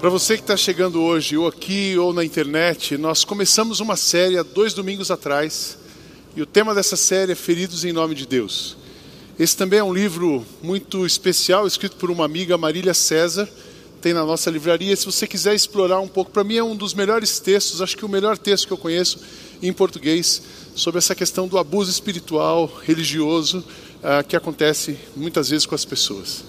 Para você que está chegando hoje, ou aqui ou na internet, nós começamos uma série há dois domingos atrás, e o tema dessa série é Feridos em Nome de Deus. Esse também é um livro muito especial, escrito por uma amiga, Marília César, tem na nossa livraria. Se você quiser explorar um pouco, para mim é um dos melhores textos, acho que o melhor texto que eu conheço em português, sobre essa questão do abuso espiritual, religioso, uh, que acontece muitas vezes com as pessoas.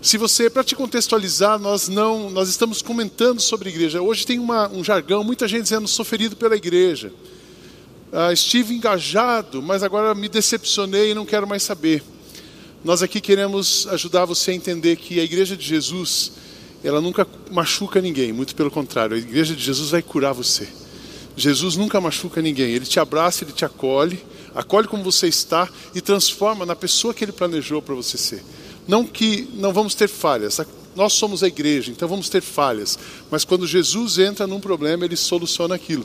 Se você, para te contextualizar, nós não, nós estamos comentando sobre igreja. Hoje tem uma, um jargão, muita gente dizendo sou ferido pela igreja. Ah, estive engajado, mas agora me decepcionei e não quero mais saber. Nós aqui queremos ajudar você a entender que a igreja de Jesus, ela nunca machuca ninguém, muito pelo contrário, a igreja de Jesus vai curar você. Jesus nunca machuca ninguém, ele te abraça, ele te acolhe, acolhe como você está e transforma na pessoa que ele planejou para você ser. Não que não vamos ter falhas, nós somos a igreja, então vamos ter falhas, mas quando Jesus entra num problema, ele soluciona aquilo.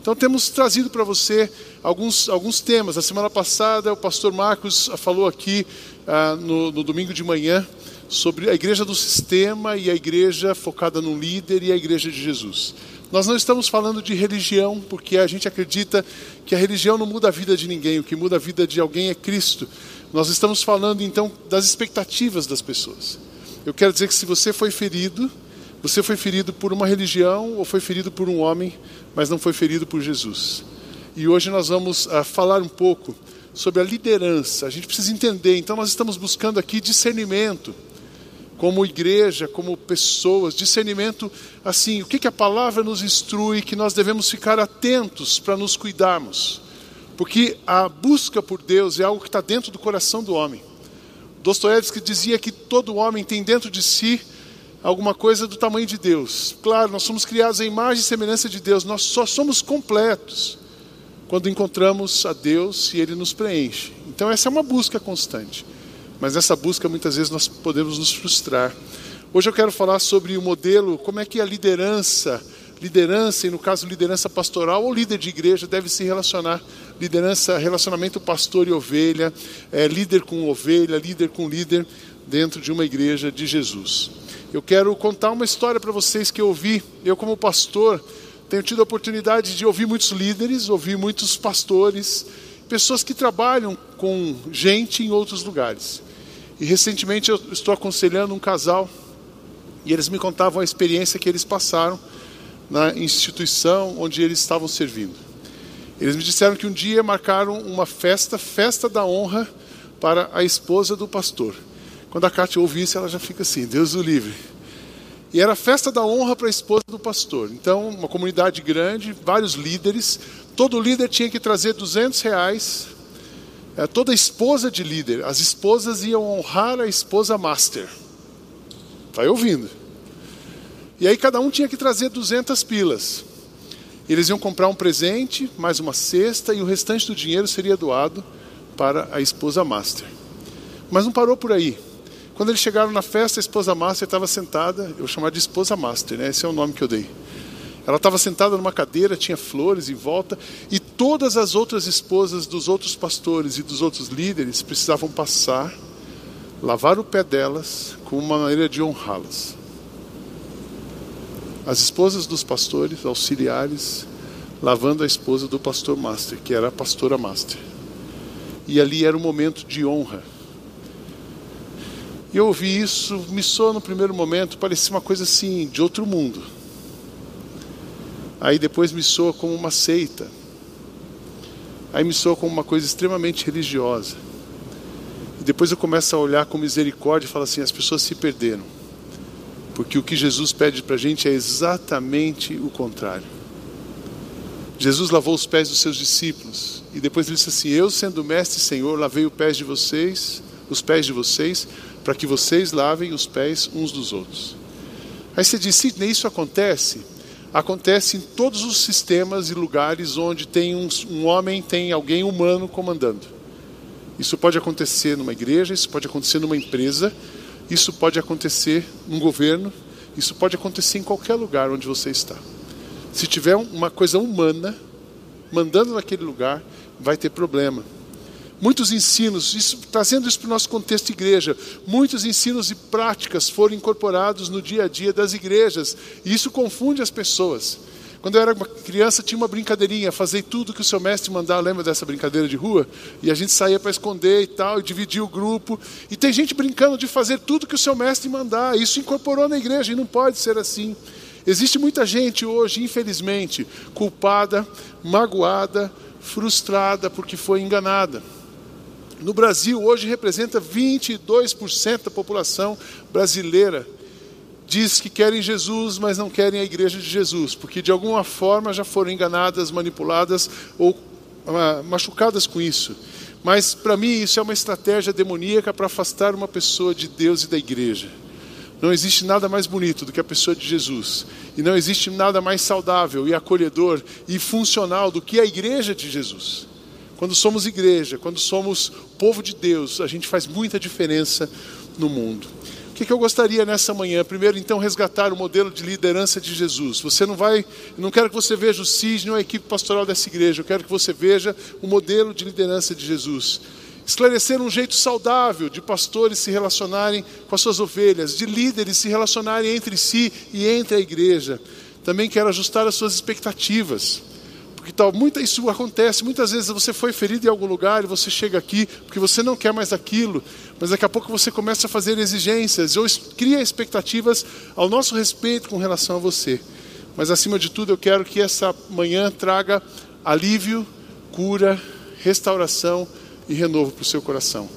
Então temos trazido para você alguns, alguns temas. A semana passada o pastor Marcos falou aqui ah, no, no domingo de manhã sobre a igreja do sistema e a igreja focada no líder e a igreja de Jesus. Nós não estamos falando de religião, porque a gente acredita que a religião não muda a vida de ninguém, o que muda a vida de alguém é Cristo. Nós estamos falando então das expectativas das pessoas. Eu quero dizer que se você foi ferido, você foi ferido por uma religião ou foi ferido por um homem, mas não foi ferido por Jesus. E hoje nós vamos uh, falar um pouco sobre a liderança. A gente precisa entender, então nós estamos buscando aqui discernimento, como igreja, como pessoas, discernimento assim, o que, que a palavra nos instrui, que nós devemos ficar atentos para nos cuidarmos. Porque a busca por Deus é algo que está dentro do coração do homem. Dostoiévski dizia que todo homem tem dentro de si alguma coisa do tamanho de Deus. Claro, nós somos criados à imagem e semelhança de Deus, nós só somos completos quando encontramos a Deus e Ele nos preenche. Então, essa é uma busca constante. Mas nessa busca, muitas vezes, nós podemos nos frustrar. Hoje eu quero falar sobre o modelo, como é que a liderança liderança, e no caso liderança pastoral ou líder de igreja, deve se relacionar. Liderança, relacionamento pastor e ovelha, é, líder com ovelha, líder com líder dentro de uma igreja de Jesus. Eu quero contar uma história para vocês que eu ouvi. Eu, como pastor, tenho tido a oportunidade de ouvir muitos líderes, ouvir muitos pastores, pessoas que trabalham com gente em outros lugares. E recentemente eu estou aconselhando um casal e eles me contavam a experiência que eles passaram na instituição onde eles estavam servindo. Eles me disseram que um dia marcaram uma festa, festa da honra, para a esposa do pastor. Quando a Cátia ouve isso, ela já fica assim: Deus o livre. E era festa da honra para a esposa do pastor. Então, uma comunidade grande, vários líderes. Todo líder tinha que trazer 200 reais. É, toda esposa de líder, as esposas iam honrar a esposa master. Está ouvindo? E aí cada um tinha que trazer 200 pilas. Eles iam comprar um presente, mais uma cesta, e o restante do dinheiro seria doado para a esposa master. Mas não parou por aí. Quando eles chegaram na festa, a esposa master estava sentada, eu vou chamar de esposa master, né? esse é o nome que eu dei. Ela estava sentada numa cadeira, tinha flores em volta, e todas as outras esposas dos outros pastores e dos outros líderes precisavam passar, lavar o pé delas, como uma maneira de honrá-las. As esposas dos pastores, auxiliares, lavando a esposa do pastor master, que era a pastora master. E ali era um momento de honra. E eu ouvi isso, me soou no primeiro momento, parecia uma coisa assim, de outro mundo. Aí depois me soa como uma seita. Aí me soa como uma coisa extremamente religiosa. E depois eu começo a olhar com misericórdia e falo assim: as pessoas se perderam. Porque o que Jesus pede para a gente é exatamente o contrário. Jesus lavou os pés dos seus discípulos e depois ele disse assim: Eu, sendo mestre e Senhor, lavei os pés de vocês, os pés de vocês, para que vocês lavem os pés uns dos outros. Aí você diz: Sidney, isso acontece? Acontece em todos os sistemas e lugares onde tem um, um homem, tem alguém humano comandando. Isso pode acontecer numa igreja, isso pode acontecer numa empresa, isso pode acontecer num governo, isso pode acontecer em qualquer lugar onde você está. Se tiver uma coisa humana mandando naquele lugar, vai ter problema. muitos ensinos, isso, trazendo isso para o nosso contexto igreja, muitos ensinos e práticas foram incorporados no dia a dia das igrejas, e isso confunde as pessoas. Quando eu era criança, tinha uma brincadeirinha, fazer tudo que o seu mestre mandar. Lembra dessa brincadeira de rua? E a gente saía para esconder e tal, e dividia o grupo. E tem gente brincando de fazer tudo que o seu mestre mandar. Isso incorporou na igreja e não pode ser assim. Existe muita gente hoje, infelizmente, culpada, magoada, frustrada porque foi enganada. No Brasil, hoje representa 22% da população brasileira diz que querem Jesus, mas não querem a igreja de Jesus, porque de alguma forma já foram enganadas, manipuladas ou ah, machucadas com isso. Mas para mim isso é uma estratégia demoníaca para afastar uma pessoa de Deus e da igreja. Não existe nada mais bonito do que a pessoa de Jesus. E não existe nada mais saudável e acolhedor e funcional do que a igreja de Jesus. Quando somos igreja, quando somos povo de Deus, a gente faz muita diferença no mundo. Que, que eu gostaria nessa manhã? Primeiro, então, resgatar o modelo de liderança de Jesus. Você não vai, não quero que você veja o CISNE ou a equipe pastoral dessa igreja, eu quero que você veja o modelo de liderança de Jesus. Esclarecer um jeito saudável de pastores se relacionarem com as suas ovelhas, de líderes se relacionarem entre si e entre a igreja. Também quero ajustar as suas expectativas. Porque tal, muita, isso acontece, muitas vezes você foi ferido em algum lugar e você chega aqui porque você não quer mais aquilo, mas daqui a pouco você começa a fazer exigências ou cria expectativas ao nosso respeito com relação a você. Mas acima de tudo, eu quero que essa manhã traga alívio, cura, restauração e renovo para o seu coração.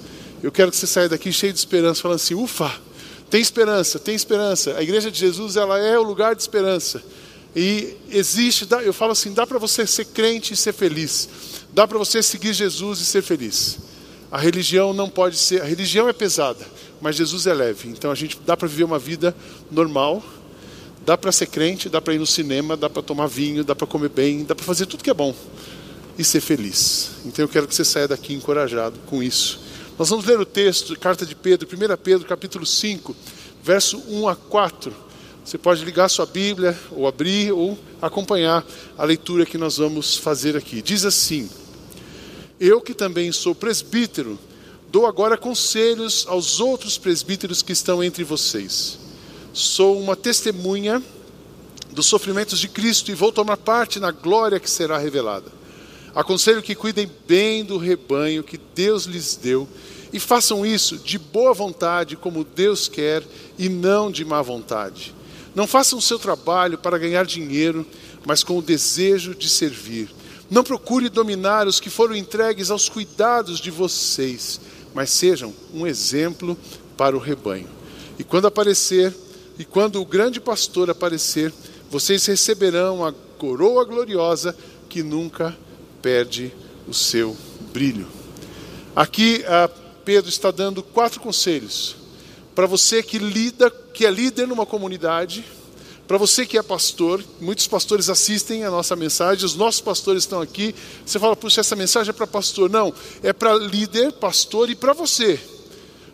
Eu quero que você saia daqui cheio de esperança, falando assim: ufa, tem esperança, tem esperança. A igreja de Jesus ela é o lugar de esperança. E existe, eu falo assim, dá para você ser crente e ser feliz. Dá para você seguir Jesus e ser feliz. A religião não pode ser, a religião é pesada, mas Jesus é leve. Então a gente dá para viver uma vida normal, dá para ser crente, dá para ir no cinema, dá para tomar vinho, dá para comer bem, dá para fazer tudo que é bom e ser feliz. Então eu quero que você saia daqui encorajado com isso. Nós vamos ler o texto, carta de Pedro, 1 Pedro, capítulo 5, verso 1 a 4. Você pode ligar sua Bíblia, ou abrir, ou acompanhar a leitura que nós vamos fazer aqui. Diz assim: Eu que também sou presbítero, dou agora conselhos aos outros presbíteros que estão entre vocês. Sou uma testemunha dos sofrimentos de Cristo e vou tomar parte na glória que será revelada. Aconselho que cuidem bem do rebanho que Deus lhes deu e façam isso de boa vontade, como Deus quer, e não de má vontade não façam o seu trabalho para ganhar dinheiro, mas com o desejo de servir. Não procure dominar os que foram entregues aos cuidados de vocês, mas sejam um exemplo para o rebanho. E quando aparecer, e quando o grande pastor aparecer, vocês receberão a coroa gloriosa que nunca perde o seu brilho. Aqui Pedro está dando quatro conselhos para você que lida, que é líder numa comunidade, para você que é pastor, muitos pastores assistem a nossa mensagem, os nossos pastores estão aqui. Você fala, puxa, essa mensagem é para pastor. Não, é para líder, pastor e para você.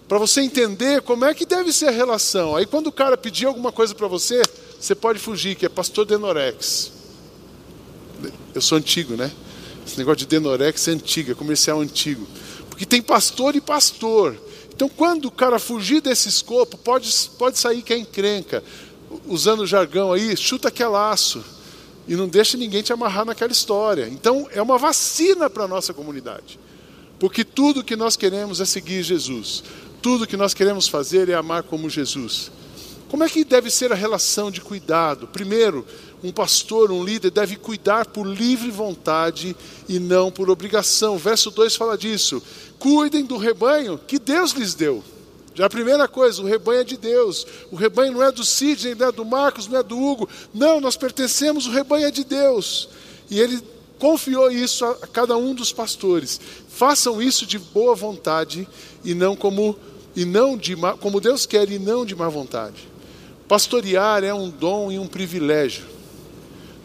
Para você entender como é que deve ser a relação. Aí quando o cara pedir alguma coisa para você, você pode fugir, que é pastor Denorex. Eu sou antigo, né? Esse negócio de Denorex é antigo, é comercial antigo. Porque tem pastor e pastor. Então, quando o cara fugir desse escopo, pode, pode sair que é encrenca. Usando o jargão aí, chuta que é laço. E não deixa ninguém te amarrar naquela história. Então, é uma vacina para a nossa comunidade. Porque tudo que nós queremos é seguir Jesus. Tudo que nós queremos fazer é amar como Jesus. Como é que deve ser a relação de cuidado? Primeiro, um pastor, um líder, deve cuidar por livre vontade e não por obrigação. Verso 2 fala disso cuidem do rebanho que Deus lhes deu. Já a primeira coisa, o rebanho é de Deus. O rebanho não é do Sidney, não é do Marcos, não é do Hugo. Não, nós pertencemos, o rebanho é de Deus. E ele confiou isso a cada um dos pastores. Façam isso de boa vontade e não como e não de como Deus quer e não de má vontade. Pastorear é um dom e um privilégio.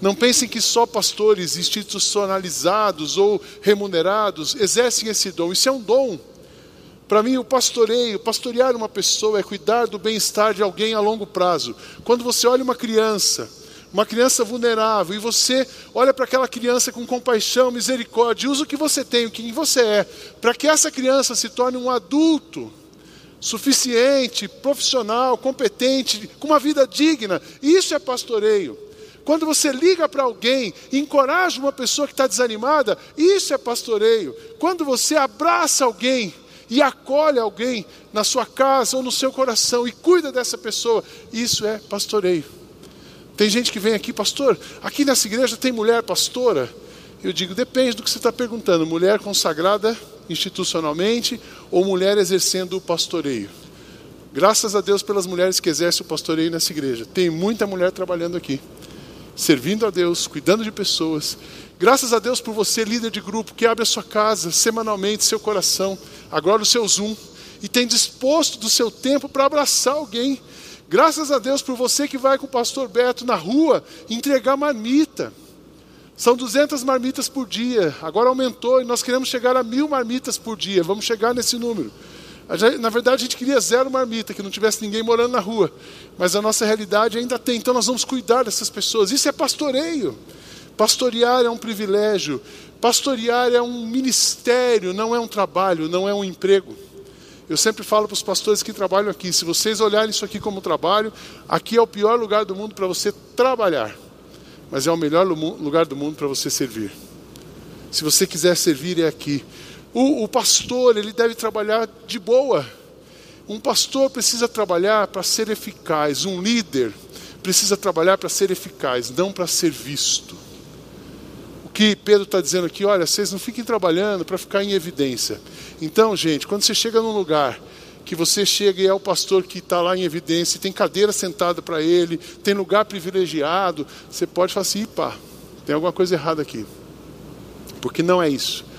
Não pensem que só pastores institucionalizados ou remunerados exercem esse dom. Isso é um dom. Para mim, o pastoreio, pastorear uma pessoa é cuidar do bem-estar de alguém a longo prazo. Quando você olha uma criança, uma criança vulnerável, e você olha para aquela criança com compaixão, misericórdia, usa o que você tem, o que você é, para que essa criança se torne um adulto suficiente, profissional, competente, com uma vida digna. Isso é pastoreio. Quando você liga para alguém encoraja uma pessoa que está desanimada, isso é pastoreio. Quando você abraça alguém e acolhe alguém na sua casa ou no seu coração e cuida dessa pessoa, isso é pastoreio. Tem gente que vem aqui, pastor, aqui nessa igreja tem mulher pastora? Eu digo, depende do que você está perguntando. Mulher consagrada institucionalmente ou mulher exercendo o pastoreio? Graças a Deus pelas mulheres que exercem o pastoreio nessa igreja. Tem muita mulher trabalhando aqui servindo a Deus, cuidando de pessoas. Graças a Deus por você, líder de grupo, que abre a sua casa semanalmente, seu coração, agora o seu Zoom, e tem disposto do seu tempo para abraçar alguém. Graças a Deus por você que vai com o pastor Beto na rua entregar marmita. São 200 marmitas por dia, agora aumentou e nós queremos chegar a mil marmitas por dia. Vamos chegar nesse número. Na verdade, a gente queria zero marmita, que não tivesse ninguém morando na rua. Mas a nossa realidade ainda tem. Então nós vamos cuidar dessas pessoas. Isso é pastoreio. Pastorear é um privilégio. Pastorear é um ministério, não é um trabalho, não é um emprego. Eu sempre falo para os pastores que trabalham aqui: se vocês olharem isso aqui como trabalho, aqui é o pior lugar do mundo para você trabalhar, mas é o melhor lugar do mundo para você servir. Se você quiser servir, é aqui. O, o pastor, ele deve trabalhar de boa. Um pastor precisa trabalhar para ser eficaz. Um líder precisa trabalhar para ser eficaz, não para ser visto. O que Pedro está dizendo aqui, olha, vocês não fiquem trabalhando para ficar em evidência. Então, gente, quando você chega num lugar que você chega e é o pastor que está lá em evidência, tem cadeira sentada para ele, tem lugar privilegiado, você pode falar assim, pá, tem alguma coisa errada aqui. Porque não é isso.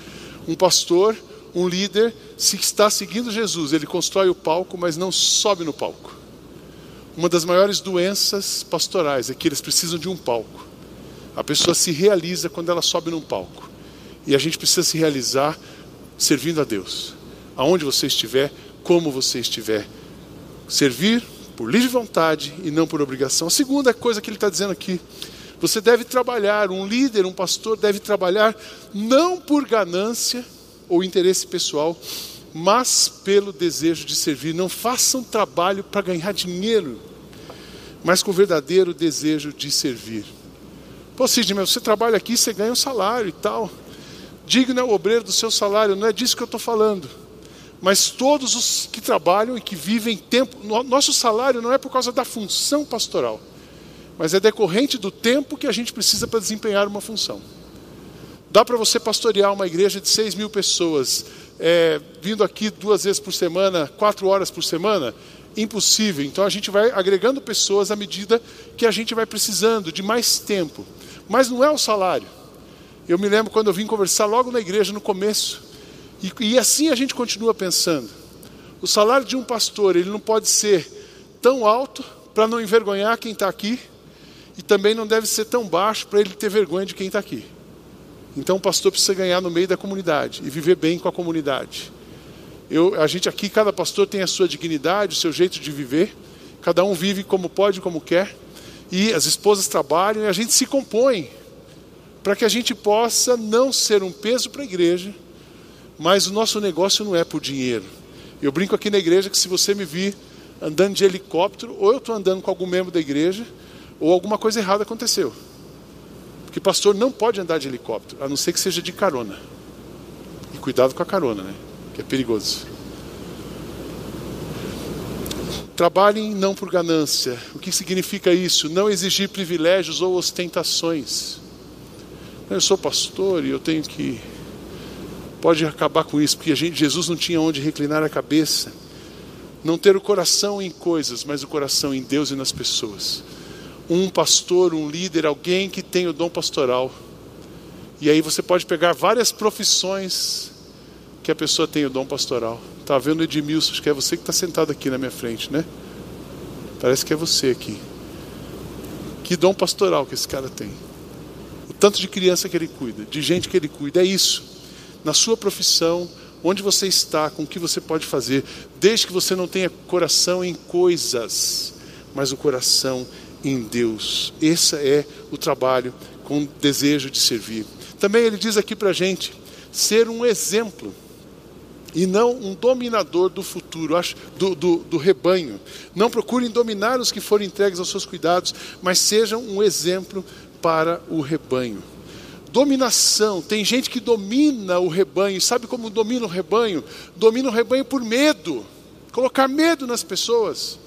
Um pastor, um líder, se está seguindo Jesus, ele constrói o palco, mas não sobe no palco. Uma das maiores doenças pastorais é que eles precisam de um palco. A pessoa se realiza quando ela sobe num palco. E a gente precisa se realizar servindo a Deus. Aonde você estiver, como você estiver. Servir por livre vontade e não por obrigação. A segunda coisa que ele está dizendo aqui você deve trabalhar, um líder, um pastor deve trabalhar não por ganância ou interesse pessoal, mas pelo desejo de servir. Não faça um trabalho para ganhar dinheiro, mas com o verdadeiro desejo de servir. Pô, Sidney, você trabalha aqui, você ganha um salário e tal. Digno é o obreiro do seu salário, não é disso que eu estou falando. Mas todos os que trabalham e que vivem tempo, nosso salário não é por causa da função pastoral mas é decorrente do tempo que a gente precisa para desempenhar uma função. Dá para você pastorear uma igreja de 6 mil pessoas, é, vindo aqui duas vezes por semana, quatro horas por semana? Impossível. Então a gente vai agregando pessoas à medida que a gente vai precisando de mais tempo. Mas não é o salário. Eu me lembro quando eu vim conversar logo na igreja no começo, e, e assim a gente continua pensando. O salário de um pastor ele não pode ser tão alto para não envergonhar quem está aqui e também não deve ser tão baixo para ele ter vergonha de quem está aqui. Então o pastor precisa ganhar no meio da comunidade e viver bem com a comunidade. Eu, a gente aqui, cada pastor tem a sua dignidade, o seu jeito de viver. Cada um vive como pode, como quer. E as esposas trabalham e a gente se compõe para que a gente possa não ser um peso para a igreja, mas o nosso negócio não é por dinheiro. Eu brinco aqui na igreja que se você me vir andando de helicóptero, ou eu estou andando com algum membro da igreja, ou alguma coisa errada aconteceu. Porque pastor não pode andar de helicóptero, a não ser que seja de carona. E cuidado com a carona, né? Que é perigoso. Trabalhem não por ganância. O que significa isso? Não exigir privilégios ou ostentações. Eu sou pastor e eu tenho que. Pode acabar com isso, porque gente, Jesus não tinha onde reclinar a cabeça. Não ter o coração em coisas, mas o coração em Deus e nas pessoas um pastor, um líder, alguém que tem o dom pastoral. E aí você pode pegar várias profissões que a pessoa tem o dom pastoral. Está vendo Edmilson, acho que é você que está sentado aqui na minha frente, né? Parece que é você aqui. Que dom pastoral que esse cara tem. O tanto de criança que ele cuida, de gente que ele cuida, é isso. Na sua profissão, onde você está, com o que você pode fazer, desde que você não tenha coração em coisas, mas o coração em Deus. Esse é o trabalho com desejo de servir. Também ele diz aqui para a gente ser um exemplo e não um dominador do futuro, do, do, do, rebanho. Não procurem dominar os que forem entregues aos seus cuidados, mas sejam um exemplo para o rebanho. Dominação, tem gente que domina o rebanho, sabe como domina o rebanho? Domina o rebanho por medo, colocar medo nas pessoas.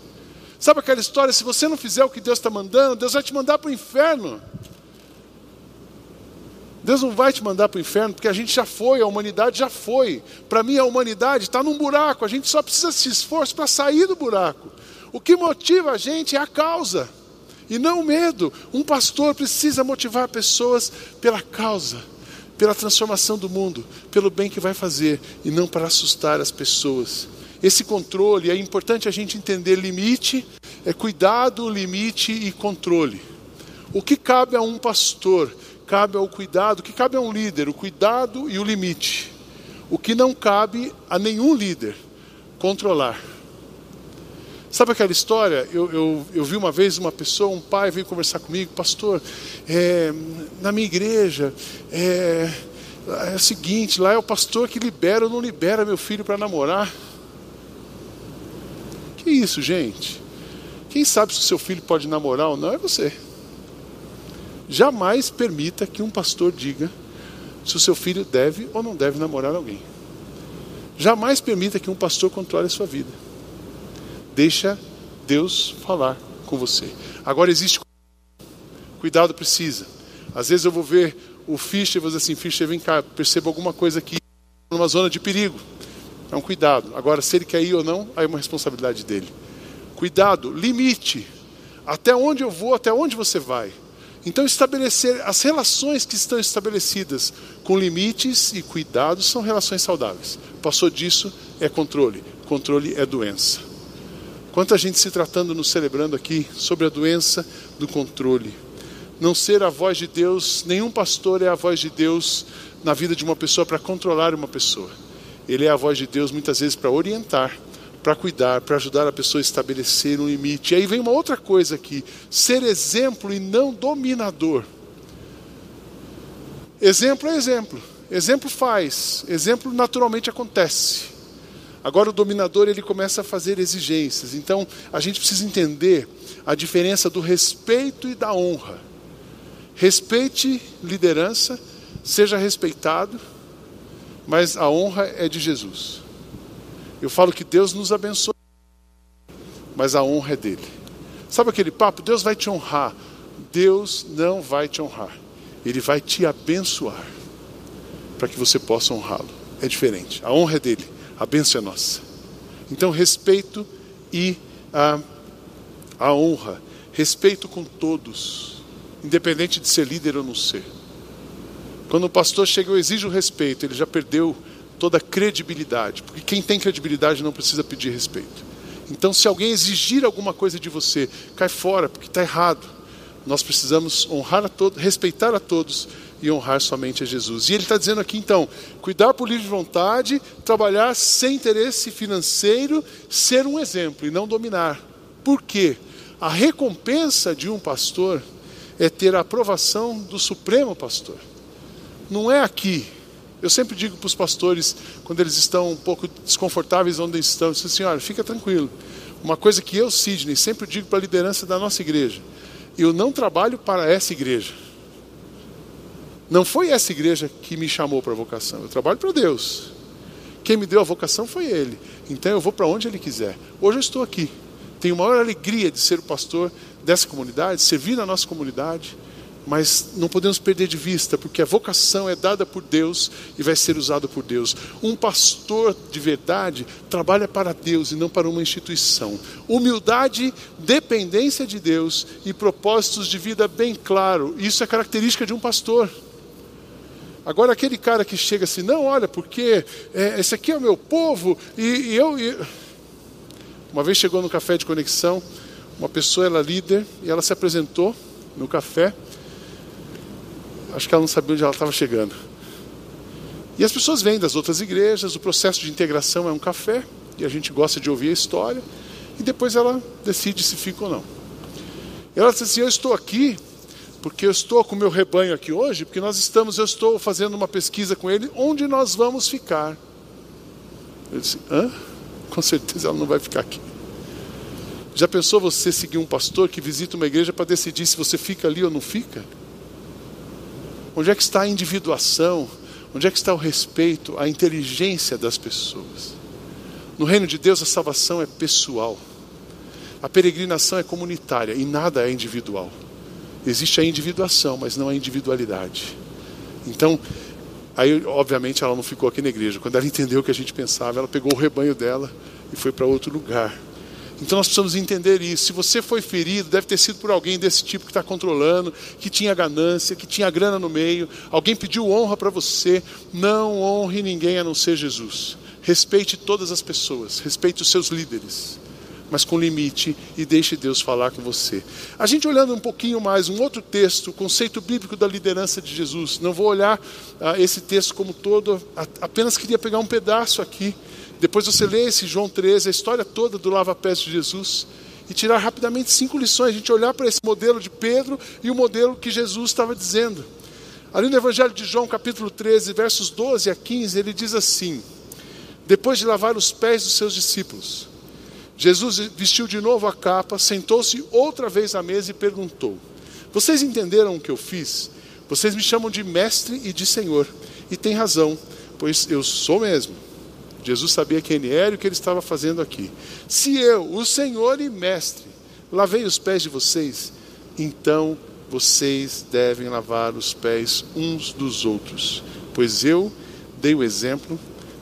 Sabe aquela história? Se você não fizer o que Deus está mandando, Deus vai te mandar para o inferno. Deus não vai te mandar para o inferno, porque a gente já foi, a humanidade já foi. Para mim, a humanidade está num buraco, a gente só precisa se esforço para sair do buraco. O que motiva a gente é a causa, e não o medo. Um pastor precisa motivar pessoas pela causa, pela transformação do mundo, pelo bem que vai fazer, e não para assustar as pessoas. Esse controle, é importante a gente entender limite, é cuidado, limite e controle. O que cabe a um pastor cabe ao cuidado, o que cabe a um líder, o cuidado e o limite. O que não cabe a nenhum líder, controlar. Sabe aquela história? Eu, eu, eu vi uma vez uma pessoa, um pai veio conversar comigo, pastor, é, na minha igreja, é, é o seguinte, lá é o pastor que libera ou não libera meu filho para namorar. Que isso, gente? Quem sabe se o seu filho pode namorar ou não é você. Jamais permita que um pastor diga se o seu filho deve ou não deve namorar alguém. Jamais permita que um pastor controle a sua vida. Deixa Deus falar com você. Agora existe cuidado precisa. Às vezes eu vou ver o Fischer e vou dizer assim, Fischer, vem cá, perceba alguma coisa aqui numa zona de perigo. É um cuidado. Agora, se ele quer ir ou não, aí é uma responsabilidade dele. Cuidado, limite. Até onde eu vou, até onde você vai. Então, estabelecer as relações que estão estabelecidas com limites e cuidados são relações saudáveis. Passou disso é controle. Controle é doença. Quanta gente se tratando, nos celebrando aqui sobre a doença do controle. Não ser a voz de Deus, nenhum pastor é a voz de Deus na vida de uma pessoa para controlar uma pessoa. Ele é a voz de Deus muitas vezes para orientar, para cuidar, para ajudar a pessoa a estabelecer um limite. E aí vem uma outra coisa aqui: ser exemplo e não dominador. Exemplo é exemplo. Exemplo faz, exemplo naturalmente acontece. Agora o dominador ele começa a fazer exigências. Então a gente precisa entender a diferença do respeito e da honra. Respeite liderança, seja respeitado, mas a honra é de Jesus. Eu falo que Deus nos abençoa, mas a honra é dele. Sabe aquele papo? Deus vai te honrar. Deus não vai te honrar. Ele vai te abençoar para que você possa honrá-lo. É diferente. A honra é dele, a bênção é nossa. Então, respeito e a, a honra. Respeito com todos, independente de ser líder ou não ser. Quando o pastor chega, eu exijo respeito, ele já perdeu toda credibilidade, porque quem tem credibilidade não precisa pedir respeito. Então, se alguém exigir alguma coisa de você, cai fora, porque está errado. Nós precisamos honrar a todos, respeitar a todos e honrar somente a Jesus. E ele está dizendo aqui, então, cuidar por livre vontade, trabalhar sem interesse financeiro, ser um exemplo e não dominar. Por quê? A recompensa de um pastor é ter a aprovação do Supremo Pastor. Não é aqui, eu sempre digo para os pastores, quando eles estão um pouco desconfortáveis onde estão, eu digo assim, fica tranquilo. Uma coisa que eu, Sidney, sempre digo para a liderança da nossa igreja, eu não trabalho para essa igreja. Não foi essa igreja que me chamou para a vocação, eu trabalho para Deus. Quem me deu a vocação foi Ele. Então eu vou para onde Ele quiser. Hoje eu estou aqui. Tenho maior alegria de ser o pastor dessa comunidade, servir na nossa comunidade mas não podemos perder de vista, porque a vocação é dada por Deus e vai ser usada por Deus. Um pastor de verdade trabalha para Deus e não para uma instituição. Humildade, dependência de Deus e propósitos de vida bem claro. Isso é característica de um pastor. Agora aquele cara que chega assim, não, olha, porque é, esse aqui é o meu povo e, e eu. E... Uma vez chegou no café de conexão, uma pessoa, ela é líder, e ela se apresentou no café acho que ela não sabia onde ela estava chegando. E as pessoas vêm das outras igrejas, o processo de integração é um café, e a gente gosta de ouvir a história, e depois ela decide se fica ou não. Ela disse assim: Eu estou aqui porque eu estou com o meu rebanho aqui hoje, porque nós estamos, eu estou fazendo uma pesquisa com ele, onde nós vamos ficar. Eu disse: Hã? Com certeza ela não vai ficar aqui. Já pensou você seguir um pastor que visita uma igreja para decidir se você fica ali ou não fica? Onde é que está a individuação? Onde é que está o respeito, a inteligência das pessoas? No reino de Deus, a salvação é pessoal. A peregrinação é comunitária e nada é individual. Existe a individuação, mas não a individualidade. Então, aí obviamente ela não ficou aqui na igreja. Quando ela entendeu o que a gente pensava, ela pegou o rebanho dela e foi para outro lugar. Então nós precisamos entender isso. Se você foi ferido, deve ter sido por alguém desse tipo que está controlando, que tinha ganância, que tinha grana no meio. Alguém pediu honra para você. Não honre ninguém a não ser Jesus. Respeite todas as pessoas, respeite os seus líderes, mas com limite e deixe Deus falar com você. A gente olhando um pouquinho mais, um outro texto, o conceito bíblico da liderança de Jesus. Não vou olhar ah, esse texto como todo, apenas queria pegar um pedaço aqui depois você lê esse João 13, a história toda do lava-pés de Jesus, e tirar rapidamente cinco lições. A gente olhar para esse modelo de Pedro e o modelo que Jesus estava dizendo. Ali no Evangelho de João, capítulo 13, versos 12 a 15, ele diz assim: Depois de lavar os pés dos seus discípulos, Jesus vestiu de novo a capa, sentou-se outra vez à mesa e perguntou: Vocês entenderam o que eu fiz? Vocês me chamam de mestre e de senhor, e tem razão, pois eu sou mesmo. Jesus sabia quem ele era e o que ele estava fazendo aqui. Se eu, o Senhor e Mestre, lavei os pés de vocês, então vocês devem lavar os pés uns dos outros, pois eu dei o exemplo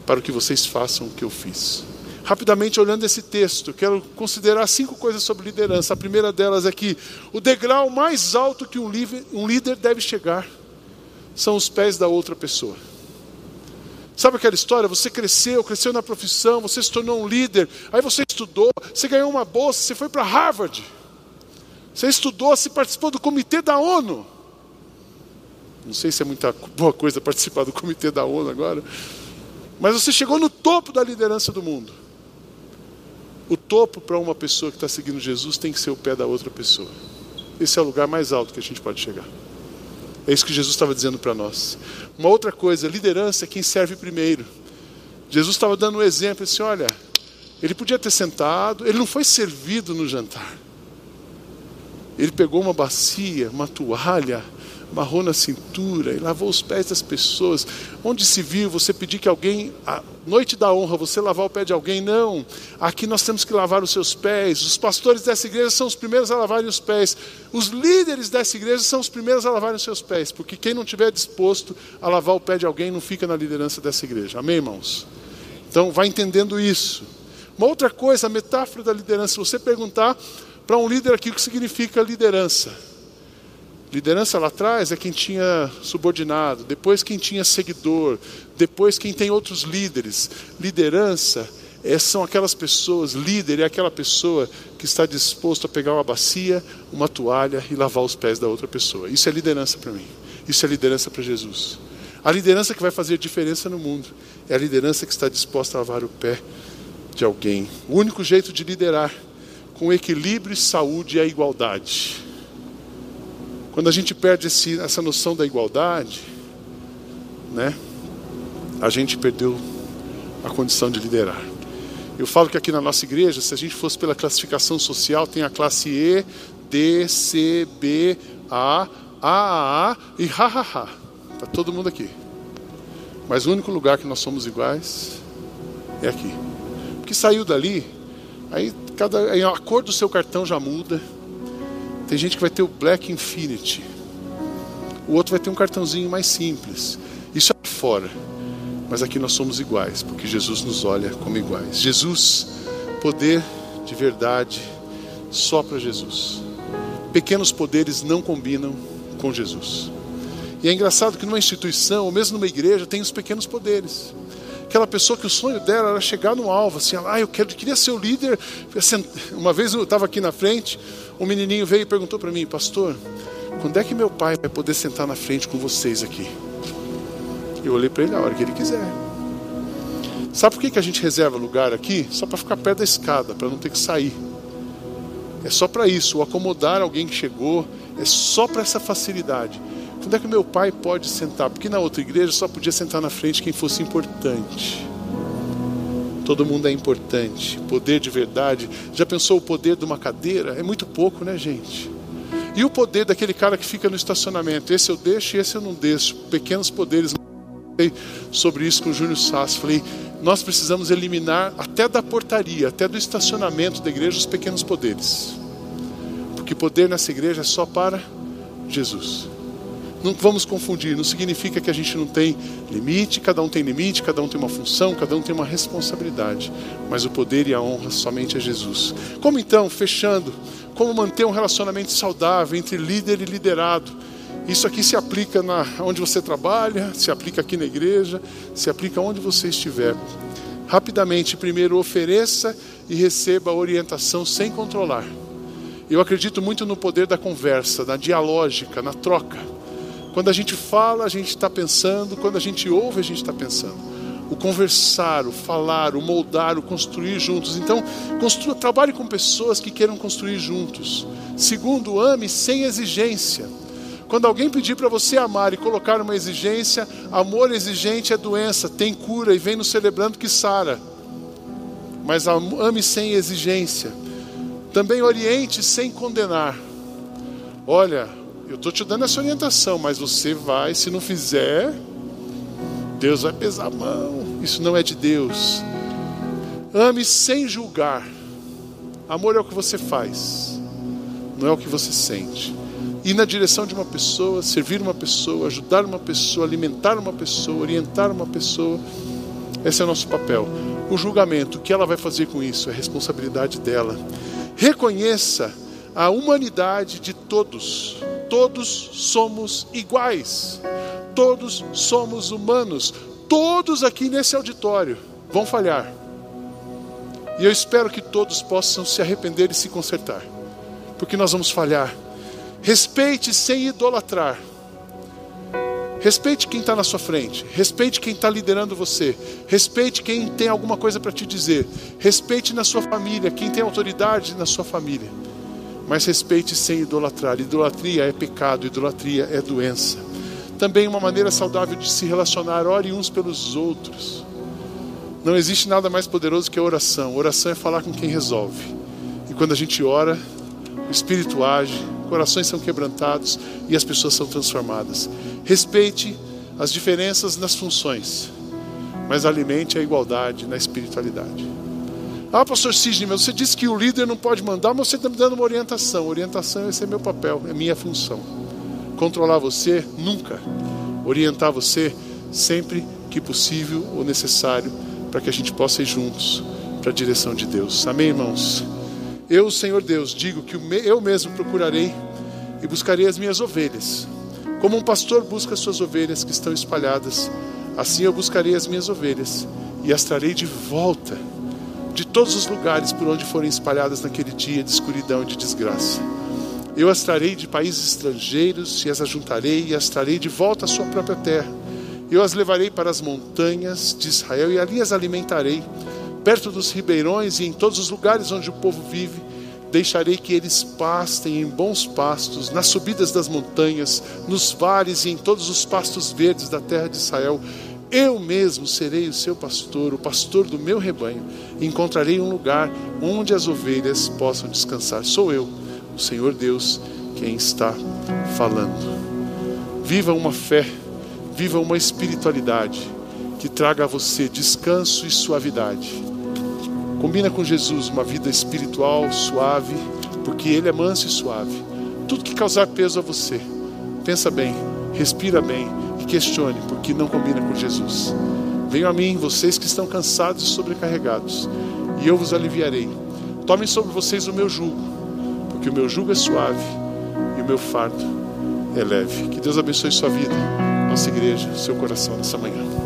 para que vocês façam o que eu fiz. Rapidamente olhando esse texto, quero considerar cinco coisas sobre liderança. A primeira delas é que o degrau mais alto que um líder deve chegar são os pés da outra pessoa. Sabe aquela história? Você cresceu, cresceu na profissão, você se tornou um líder, aí você estudou, você ganhou uma bolsa, você foi para Harvard. Você estudou, você participou do comitê da ONU. Não sei se é muita boa coisa participar do comitê da ONU agora. Mas você chegou no topo da liderança do mundo. O topo para uma pessoa que está seguindo Jesus tem que ser o pé da outra pessoa. Esse é o lugar mais alto que a gente pode chegar. É isso que Jesus estava dizendo para nós. Uma outra coisa, liderança é quem serve primeiro. Jesus estava dando um exemplo, assim, olha, ele podia ter sentado, ele não foi servido no jantar. Ele pegou uma bacia, uma toalha, amarrou na cintura e lavou os pés das pessoas. Onde se viu você pedir que alguém, a noite da honra, você lavar o pé de alguém? Não. Aqui nós temos que lavar os seus pés. Os pastores dessa igreja são os primeiros a lavarem os pés. Os líderes dessa igreja são os primeiros a lavarem os seus pés. Porque quem não estiver disposto a lavar o pé de alguém não fica na liderança dessa igreja. Amém, irmãos? Então, vai entendendo isso. Uma outra coisa, a metáfora da liderança. Se você perguntar para um líder aqui o que significa liderança Liderança lá atrás é quem tinha subordinado, depois quem tinha seguidor, depois quem tem outros líderes. Liderança é, são aquelas pessoas, líder é aquela pessoa que está disposto a pegar uma bacia, uma toalha e lavar os pés da outra pessoa. Isso é liderança para mim. Isso é liderança para Jesus. A liderança que vai fazer diferença no mundo é a liderança que está disposta a lavar o pé de alguém. O único jeito de liderar com equilíbrio, saúde e a igualdade quando a gente perde esse, essa noção da igualdade, né, a gente perdeu a condição de liderar. Eu falo que aqui na nossa igreja, se a gente fosse pela classificação social, tem a classe E, D, C, B, A, A, A, e ha, ha, ha. Está todo mundo aqui. Mas o único lugar que nós somos iguais é aqui. Porque saiu dali, aí, cada, a cor do seu cartão já muda tem gente que vai ter o Black Infinity. O outro vai ter um cartãozinho mais simples. Isso é fora. Mas aqui nós somos iguais, porque Jesus nos olha como iguais. Jesus, poder de verdade, só para Jesus. Pequenos poderes não combinam com Jesus. E é engraçado que numa instituição, ou mesmo numa igreja, tem os pequenos poderes. Aquela pessoa que o sonho dela era chegar no alvo, assim, ah, eu quero, eu queria ser o líder. Uma vez eu estava aqui na frente, um menininho veio e perguntou para mim, pastor, quando é que meu pai vai poder sentar na frente com vocês aqui? Eu olhei para ele a hora que ele quiser. Sabe por que, que a gente reserva lugar aqui? Só para ficar perto da escada, para não ter que sair. É só para isso, o acomodar alguém que chegou, é só para essa facilidade. Quando é que meu pai pode sentar? Porque na outra igreja só podia sentar na frente quem fosse importante. Todo mundo é importante. Poder de verdade. Já pensou o poder de uma cadeira? É muito pouco, né, gente? E o poder daquele cara que fica no estacionamento? Esse eu deixo e esse eu não deixo. Pequenos poderes. Sobre isso com o Júnior Sass. Falei, nós precisamos eliminar até da portaria, até do estacionamento da igreja, os pequenos poderes. Porque poder nessa igreja é só para Jesus. Não vamos confundir, não significa que a gente não tem limite, cada um tem limite, cada um tem uma função, cada um tem uma responsabilidade. Mas o poder e a honra somente é Jesus. Como então, fechando, como manter um relacionamento saudável entre líder e liderado? Isso aqui se aplica na, onde você trabalha, se aplica aqui na igreja, se aplica onde você estiver. Rapidamente, primeiro ofereça e receba a orientação sem controlar. Eu acredito muito no poder da conversa, na dialógica, na troca. Quando a gente fala, a gente está pensando, quando a gente ouve, a gente está pensando. O conversar, o falar, o moldar, o construir juntos. Então, construa, trabalhe com pessoas que queiram construir juntos. Segundo, ame sem exigência. Quando alguém pedir para você amar e colocar uma exigência, amor exigente é doença, tem cura e vem nos celebrando que sara. Mas ame sem exigência. Também oriente sem condenar. Olha, eu estou te dando essa orientação, mas você vai, se não fizer, Deus vai pesar a mão. Isso não é de Deus. Ame sem julgar. Amor é o que você faz, não é o que você sente. Ir na direção de uma pessoa, servir uma pessoa, ajudar uma pessoa, alimentar uma pessoa, orientar uma pessoa, esse é o nosso papel. O julgamento, o que ela vai fazer com isso, é responsabilidade dela. Reconheça a humanidade de todos todos somos iguais, todos somos humanos, todos aqui nesse auditório vão falhar. E eu espero que todos possam se arrepender e se consertar, porque nós vamos falhar. Respeite sem idolatrar. Respeite quem está na sua frente, respeite quem está liderando você, respeite quem tem alguma coisa para te dizer, respeite na sua família, quem tem autoridade na sua família mas respeite sem idolatrar. Idolatria é pecado, idolatria é doença. Também uma maneira saudável de se relacionar, ore uns pelos outros. Não existe nada mais poderoso que a oração. Oração é falar com quem resolve. E quando a gente ora, o Espírito age, corações são quebrantados e as pessoas são transformadas. Respeite as diferenças nas funções, mas alimente a igualdade na espiritualidade. Ah, pastor Sidney, mas você disse que o líder não pode mandar, mas você está me dando uma orientação. Orientação, esse é meu papel, é minha função. Controlar você, nunca. Orientar você, sempre que possível ou necessário, para que a gente possa ir juntos para a direção de Deus. Amém, irmãos? Eu, Senhor Deus, digo que eu mesmo procurarei e buscarei as minhas ovelhas. Como um pastor busca as suas ovelhas que estão espalhadas, assim eu buscarei as minhas ovelhas e as trarei de volta de todos os lugares por onde forem espalhadas naquele dia de escuridão e de desgraça. Eu as trarei de países estrangeiros e as ajuntarei e as trarei de volta à sua própria terra. Eu as levarei para as montanhas de Israel e ali as alimentarei, perto dos ribeirões e em todos os lugares onde o povo vive. Deixarei que eles pastem em bons pastos, nas subidas das montanhas, nos vales e em todos os pastos verdes da terra de Israel. Eu mesmo serei o seu pastor, o pastor do meu rebanho. Encontrarei um lugar onde as ovelhas possam descansar. Sou eu, o Senhor Deus, quem está falando. Viva uma fé, viva uma espiritualidade que traga a você descanso e suavidade. Combina com Jesus uma vida espiritual suave, porque Ele é manso e suave. Tudo que causar peso a você, pensa bem, respira bem questione, porque não combina com Jesus. Venham a mim, vocês que estão cansados e sobrecarregados, e eu vos aliviarei. Tomem sobre vocês o meu jugo, porque o meu jugo é suave e o meu fardo é leve. Que Deus abençoe sua vida, nossa igreja, seu coração nessa manhã.